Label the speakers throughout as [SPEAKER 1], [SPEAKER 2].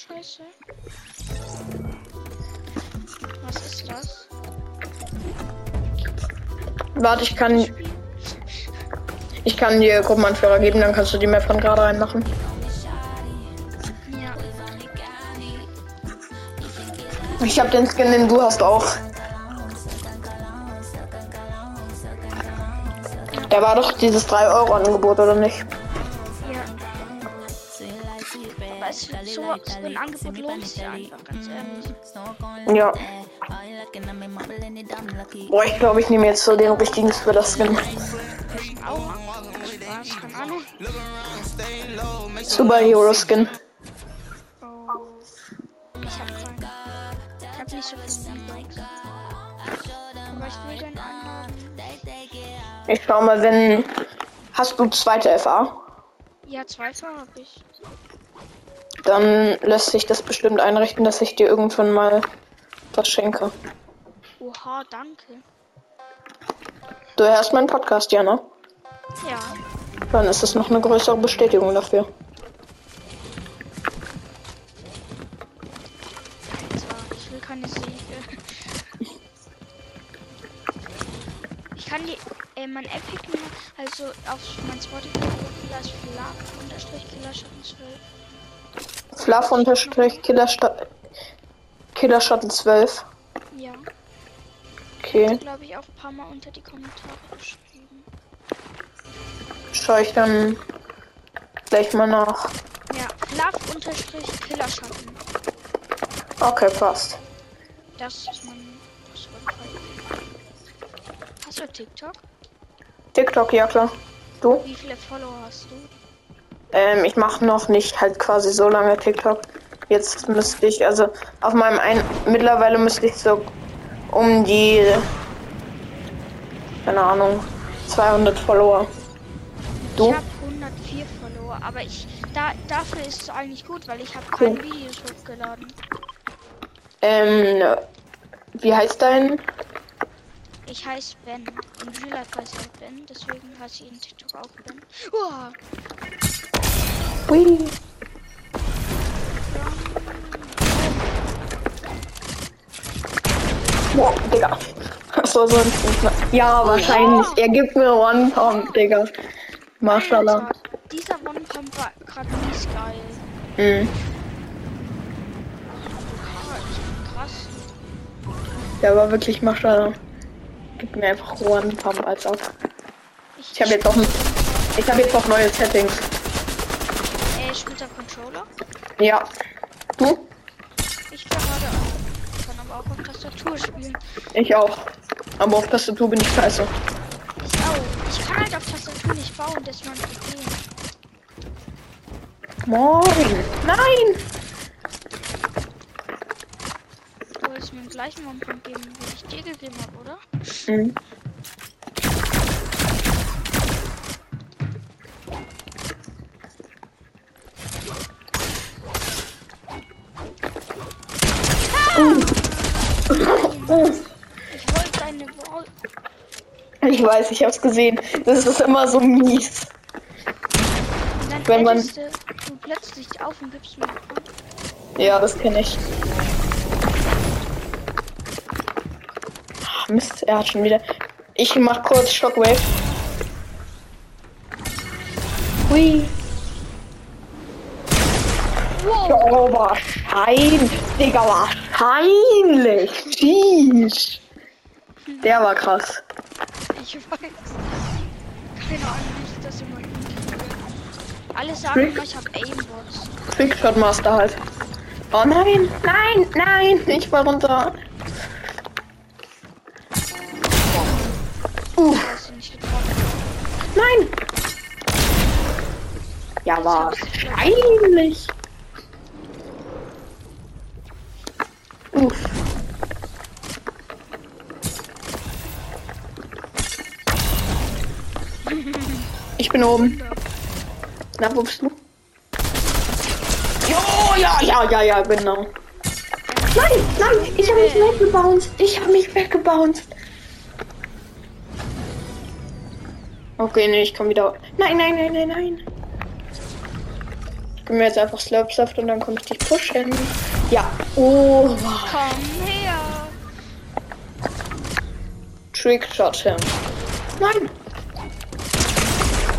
[SPEAKER 1] scheiße. Was ist das?
[SPEAKER 2] Warte, ich kann. Ich kann dir Gruppenanführer geben, dann kannst du die Map von gerade reinmachen.
[SPEAKER 1] Ja.
[SPEAKER 2] Ich habe den Skin, den du hast auch. Der war doch dieses 3-Euro-Angebot, oder nicht?
[SPEAKER 1] Ja. Weißt du, so, so ein Angebot lohnt sich einfach, ganz ehrlich.
[SPEAKER 2] Ja. Boah, ich glaube, ich nehme jetzt so den richtigen Thriller-Skin. Superhero-Skin.
[SPEAKER 1] Ich hab keinen. Ich hab nicht so viele Likes. Aber ich will den anhaben.
[SPEAKER 2] Ich schau mal, wenn. Hast du zweite FA?
[SPEAKER 1] Ja, zweiter hab ich.
[SPEAKER 2] Dann lässt sich das bestimmt einrichten, dass ich dir irgendwann mal was schenke.
[SPEAKER 1] Oha, danke.
[SPEAKER 2] Du hörst meinen Podcast, ja, ne?
[SPEAKER 1] Ja.
[SPEAKER 2] Dann ist es noch eine größere Bestätigung dafür.
[SPEAKER 1] Ich will keine Säge. Ich kann die, äh, mein Epic also auf mein Spotify ist Flag unterstrich Killer Schatten 12.
[SPEAKER 2] Fluff unterstrich Killer Killer Shuttle 12.
[SPEAKER 1] Ja,
[SPEAKER 2] Okay.
[SPEAKER 1] glaube ich auch ein paar Mal unter die Kommentare geschrieben.
[SPEAKER 2] Schau ich dann gleich mal nach.
[SPEAKER 1] Ja, Flag unterstrich Killer Schatten.
[SPEAKER 2] Okay, passt.
[SPEAKER 1] Das ist mein Spotify. Hast du TikTok?
[SPEAKER 2] TikTok, ja klar. Du?
[SPEAKER 1] Wie viele Follower hast du?
[SPEAKER 2] Ähm, ich mache noch nicht halt quasi so lange TikTok. Jetzt müsste ich, also auf meinem ein mittlerweile müsste ich so um die keine Ahnung 200 Follower. Du?
[SPEAKER 1] Ich habe 104 Follower, aber ich da dafür ist es eigentlich gut, weil ich habe keine
[SPEAKER 2] Cool.
[SPEAKER 1] Videos hochgeladen.
[SPEAKER 2] Ähm, wie heißt dein?
[SPEAKER 1] Ich heiße Ben. In Real Life heiße ich Ben, deswegen heiße ich in TikTok auch Ben. Uah,
[SPEAKER 2] Hui. Boah, Digga. So, so ein Ja, wahrscheinlich. Er gibt mir One Pound, Digga. Mashallah.
[SPEAKER 1] Alter, dieser One Pump war gerade mies geil.
[SPEAKER 2] Mhm.
[SPEAKER 1] Krass.
[SPEAKER 2] Der war wirklich Mashallah. Gib mir einfach One Pump als auch. Ich habe jetzt auch ich habe jetzt auch neue Settings.
[SPEAKER 1] Äh, spielt der Controller?
[SPEAKER 2] Ja. Du?
[SPEAKER 1] Ich gerade an. Kann aber auch auf Tastatur spielen.
[SPEAKER 2] Ich auch. Aber auf Tastatur bin ich scheiße.
[SPEAKER 1] Ich auch. Ich kann halt auf Tastatur nicht bauen, das ist mein Problem.
[SPEAKER 2] Moin. Nein.
[SPEAKER 1] Mir den gleichen One Pump geben, wie ich dir gegeben habe, oder?
[SPEAKER 2] Mhm.
[SPEAKER 1] Ich wollte deine Wall.
[SPEAKER 2] Ich weiß, ich hab's gesehen. Das ist immer so mies. Wenn man-
[SPEAKER 1] du plötzlich auf und gibst mir.
[SPEAKER 2] Ja, das kenne ich. Mist, er hat schon wieder. Ich mach kurz Shockwave. Hui.
[SPEAKER 1] Wow!
[SPEAKER 2] Oh, wahrscheinlich. Digga, wahrscheinlich. Sheesh. Der war krass.
[SPEAKER 1] Ich weiß. Keine Ahnung, wie ich das immer hinkriege. Alle sagen
[SPEAKER 2] Trick.
[SPEAKER 1] immer, ich habe Aimbots.
[SPEAKER 2] Trickshot Master halt. Oh nein, nein, nein. Ich fall runter. Ja, wahrscheinlich. Uff. Ich bin oben. Na, wo bist du? Jo, ja, ja, ja, ja, genau. Nein, nein, ich habe mich weggebounced. Ich habe mich weggebounced. Okay, nee, ich komm wieder. Nein, nein, nein, nein, nein. Gib mir jetzt einfach Slurpsaft und dann komme ich dich pushen. Ja. Oh,
[SPEAKER 1] Komm her.
[SPEAKER 2] Trickshot him. Nein.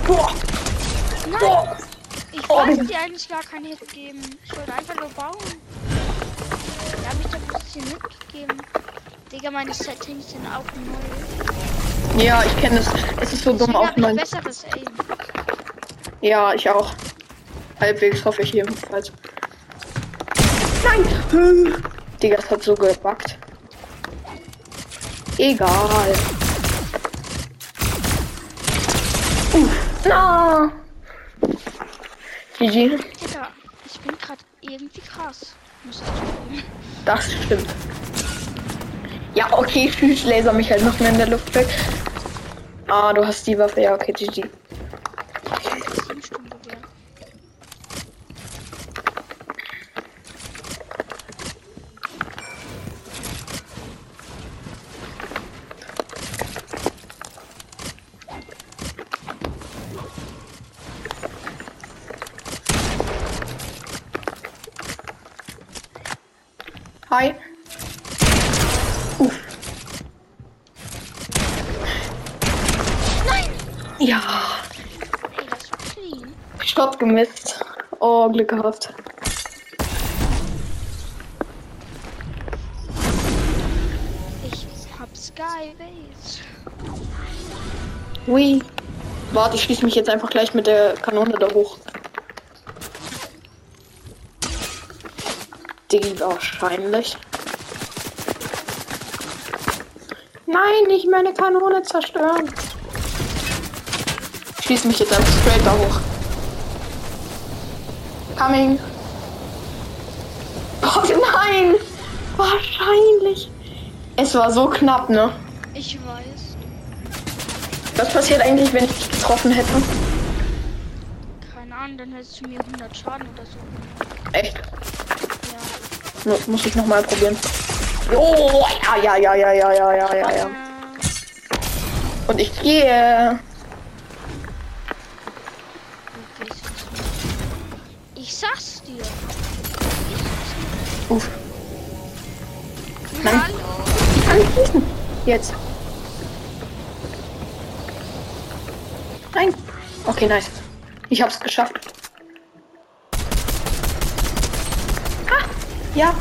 [SPEAKER 2] Boah.
[SPEAKER 1] Nein.
[SPEAKER 2] Boah.
[SPEAKER 1] Ich
[SPEAKER 2] Oh.
[SPEAKER 1] wollte dir eigentlich gar keinen Hit geben. Ich wollte einfach nur bauen. Da habe ich doch ein bisschen mitgegeben. Digga, meine Settings sind auch neu.
[SPEAKER 2] Ja, ich kenne es. Es ist so dumm
[SPEAKER 1] Deswegen
[SPEAKER 2] auf mein.
[SPEAKER 1] besseres Aim.
[SPEAKER 2] Ja, ich auch. Halbwegs hoffe ich jedenfalls. Nein! Digga, es hat so gebackt. Egal. Uff. Na. GG.
[SPEAKER 1] Digga, ich bin gerade irgendwie krass. Ich.
[SPEAKER 2] Das stimmt. Ja, okay, tschüss, laser mich halt noch mehr in der Luft weg. Ah, du hast die Waffe, ja, okay, GG. Hi. Uff.
[SPEAKER 1] Nein!
[SPEAKER 2] Ja. Shot gemisst. Oh, Glück gehabt.
[SPEAKER 1] Ich hab Skybase.
[SPEAKER 2] Ui. Warte, ich schließe mich jetzt einfach gleich mit der Kanone da hoch. Diggi, wahrscheinlich. Nein, nicht meine Kanone zerstören. Ich schließe mich jetzt einfach straight da hoch. Coming. Oh nein! Wahrscheinlich. Es war so knapp, ne?
[SPEAKER 1] Ich weiß.
[SPEAKER 2] Was passiert eigentlich, wenn ich dich getroffen hätte?
[SPEAKER 1] Keine Ahnung, dann hättest du mir 100 Schaden oder so.
[SPEAKER 2] Echt? Muss ich nochmal probieren. Oh, ja, ja, ja, ja, ja, ja, ja, ja, ja. Und ich gehe.
[SPEAKER 1] ich sag's dir.
[SPEAKER 2] Uff, Nein. Ich kann nicht schießen. Jetzt. Nein. Okay, nice. Ich hab's geschafft. Ja.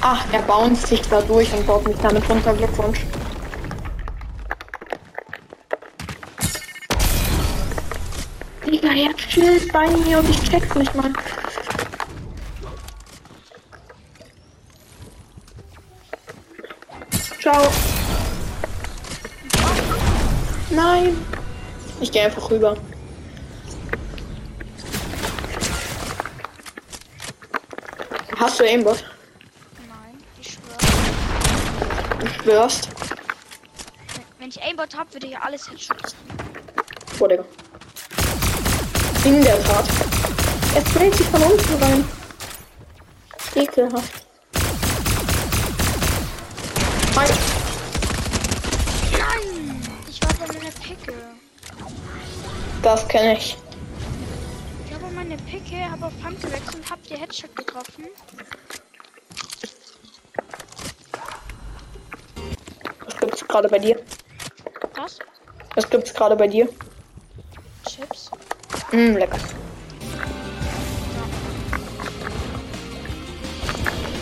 [SPEAKER 2] Ah, er bounced sich da durch und baut mich damit runter. Glückwunsch. Digga, er chillt bei mir und ich check's nicht mal. Ciao. Nein. Ich gehe einfach rüber. Hast du Aimbot?
[SPEAKER 1] Nein, ich schwöre.
[SPEAKER 2] Du schwörst.
[SPEAKER 1] Wenn- ich Aimbot hab, würde ich alles Headshots.
[SPEAKER 2] Boah, Digga. In der Tat. Er sprayt sich von unten rein. Ekelhaft. Hi.
[SPEAKER 1] Nein! Ich war bei meiner Picke.
[SPEAKER 2] Das kenne ich.
[SPEAKER 1] Meine Picke, habe auf Hand gewechselt und hab die Headshot getroffen.
[SPEAKER 2] Was gibt's gerade bei dir?
[SPEAKER 1] Was?
[SPEAKER 2] Was gibt's gerade bei dir?
[SPEAKER 1] Chips?
[SPEAKER 2] Mm, lecker.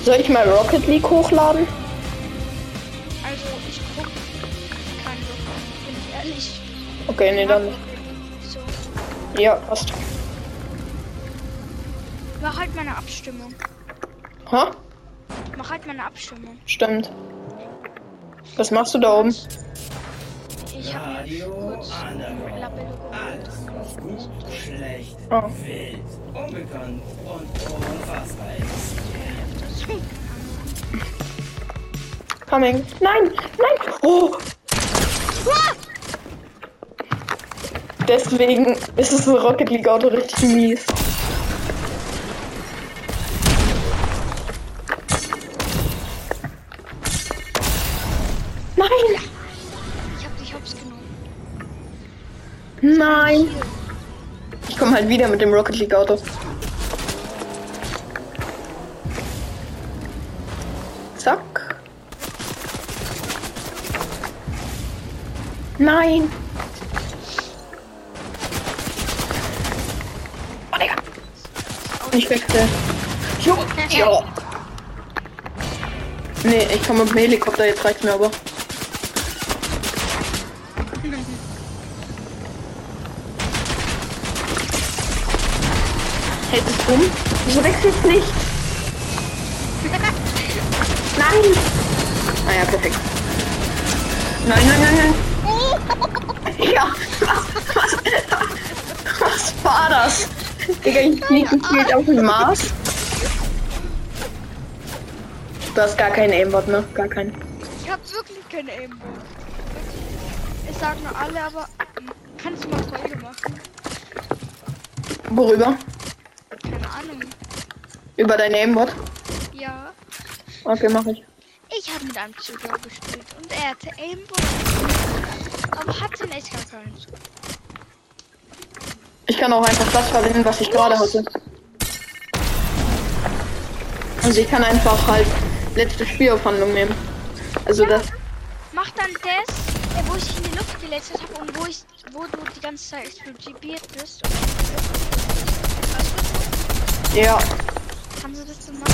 [SPEAKER 2] Soll ich mal Rocket League hochladen?
[SPEAKER 1] Also, ich guck kein Look, bin ich ehrlich.
[SPEAKER 2] Okay, nee, dann.
[SPEAKER 1] So.
[SPEAKER 2] Ja, passt.
[SPEAKER 1] Mach halt meine Abstimmung.
[SPEAKER 2] Ha?
[SPEAKER 1] Mach halt meine Abstimmung.
[SPEAKER 2] Stimmt. Was machst du da oben?
[SPEAKER 1] Ich habe mir
[SPEAKER 3] Radio
[SPEAKER 1] kurz
[SPEAKER 3] was gut, schlecht,
[SPEAKER 2] Oh.
[SPEAKER 3] wild, unbekannt und unfassbar ist.
[SPEAKER 2] Coming. Nein, nein. Oh. Deswegen ist es so Rocket League Auto richtig mies. Nein.
[SPEAKER 1] Ich hab dich hops genommen.
[SPEAKER 2] Nein. Ich komme halt wieder mit dem Rocket League Auto. Zack. Nein. Oh, Digga. Ich wechsle. Jo, jo. Nee, ich komme mit dem Helikopter, jetzt reicht's mir aber. Um? Wieso wechselst du nicht? Nein! Ah ja, perfekt. Nein, nein, nein, nein. Ja, was, was, was war das? Digga, ich flieg gespielt auf dem Mars. Du hast gar keinen Aimbot, ne? Gar keinen.
[SPEAKER 1] Ich hab wirklich keine Aimbot. Ich sag nur alle, aber kannst du mal Folge machen?
[SPEAKER 2] Worüber?
[SPEAKER 1] Keine Ahnung.
[SPEAKER 2] Über dein Aimbot?
[SPEAKER 1] Ja.
[SPEAKER 2] Okay, mach ich.
[SPEAKER 1] Ich habe mit einem Zuschauer gespielt und er hatte Aimbot. Aber hatte in echt gar keins.
[SPEAKER 2] Ich kann auch einfach das verwenden, was ich gerade hatte. Also ich kann einfach halt letzte Spielaufhandlung nehmen. Also das.
[SPEAKER 1] Mach dann das, äh, wo ich in die Luft geletzt habe und wo ich, wo du die ganze Zeit explodiert bist. Und
[SPEAKER 2] Ja.
[SPEAKER 1] haben sie das gemacht?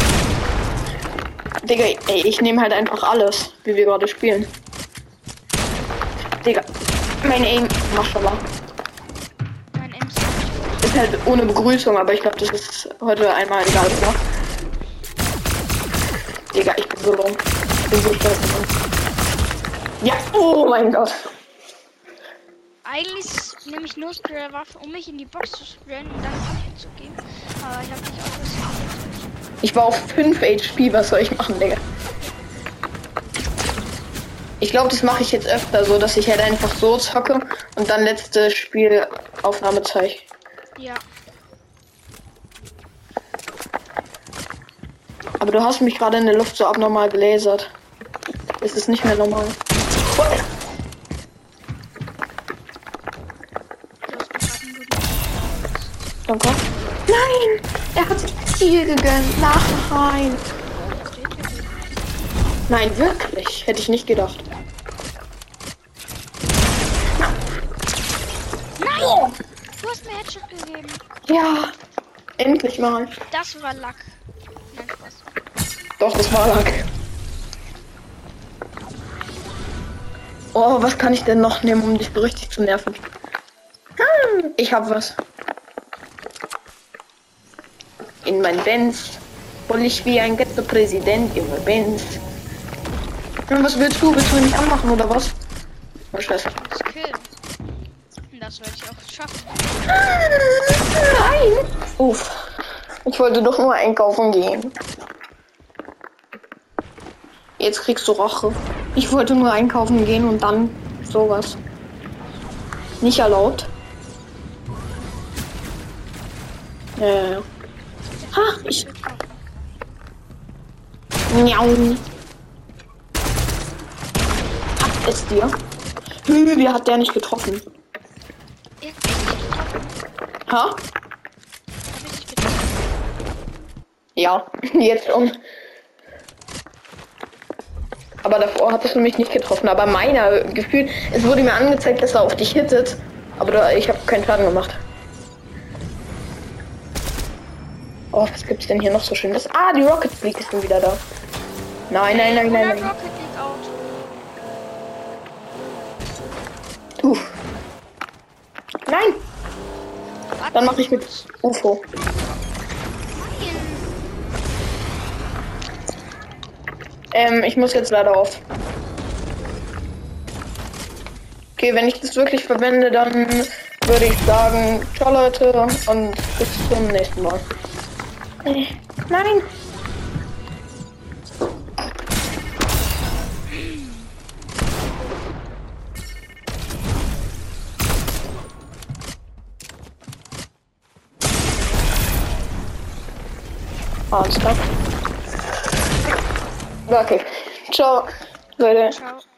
[SPEAKER 2] Digga, ey, ich nehme halt einfach alles, wie wir gerade spielen. Digga, mein Aim, Maschallah.
[SPEAKER 1] Mein MC.
[SPEAKER 2] Ist halt ohne Begrüßung, aber ich glaube, das ist heute einmal egal, oder? Digga, ich bin so dumm. Ich bin so stolz. Ja, oh mein Gott.
[SPEAKER 1] Eigentlich nehme ich nur Spray-Waffe, um mich in die Box zu sprayen und dann Kaffee zu geben. Aber ich habe nicht ausgerüstet.
[SPEAKER 2] Ich war auf 5 HP, was soll ich machen, Digga? Ich glaube, das mache ich jetzt öfter so, dass ich halt einfach so zocke und dann letzte Spielaufnahme zeige.
[SPEAKER 1] Ja.
[SPEAKER 2] Aber du hast mich gerade in der Luft so abnormal gelasert. Es ist nicht mehr normal.
[SPEAKER 1] Du
[SPEAKER 2] Danke. Nein! Er hat sich Ziel gegönnt. Nein! Nein, wirklich. Hätte ich nicht gedacht.
[SPEAKER 1] Nein! Du hast mir Headshot gegeben.
[SPEAKER 2] Ja. Endlich mal.
[SPEAKER 1] Das war Lack. Nein, Spaß.
[SPEAKER 2] Doch, das war Lack. Oh, was kann ich denn noch nehmen, um dich richtig zu nerven? Hm, ich hab was. In mein Benz hol ich wie ein Ghetto-Präsident über Benz. Und was willst du? Willst du mich anmachen oder was? Oh, Scheiße.
[SPEAKER 1] Das. Und werde ich auch schaffen.
[SPEAKER 2] Nein! Uff. Ich wollte doch nur einkaufen gehen. Jetzt kriegst du Rache. Ich wollte nur einkaufen gehen und dann sowas. Nicht erlaubt. Ja, ja, ja. Ha, ich. Miau. Hat es dir? Hü, wie hat der nicht getroffen?
[SPEAKER 1] Hab.
[SPEAKER 2] Ha?
[SPEAKER 1] Hab.
[SPEAKER 2] Ja, jetzt schon. Aber davor hattest du mich nicht getroffen. Aber meiner Gefühl, es wurde mir angezeigt, dass er auf dich hittet. Aber ich habe keinen Schaden gemacht. Oh, was gibt's denn hier noch so schönes? Ah, die Rocket League ist schon wieder da. Nein, nein, nein, nein,
[SPEAKER 1] 100
[SPEAKER 2] nein. Uff. Nein, dann mache ich mit. UFO. Ähm, ich muss jetzt leider auf. Okay, wenn ich das wirklich verwende, dann würde ich sagen, ciao Leute und bis zum nächsten Mal. Nein. Alles klar. Okay. Ciao, Leute.
[SPEAKER 1] Ciao.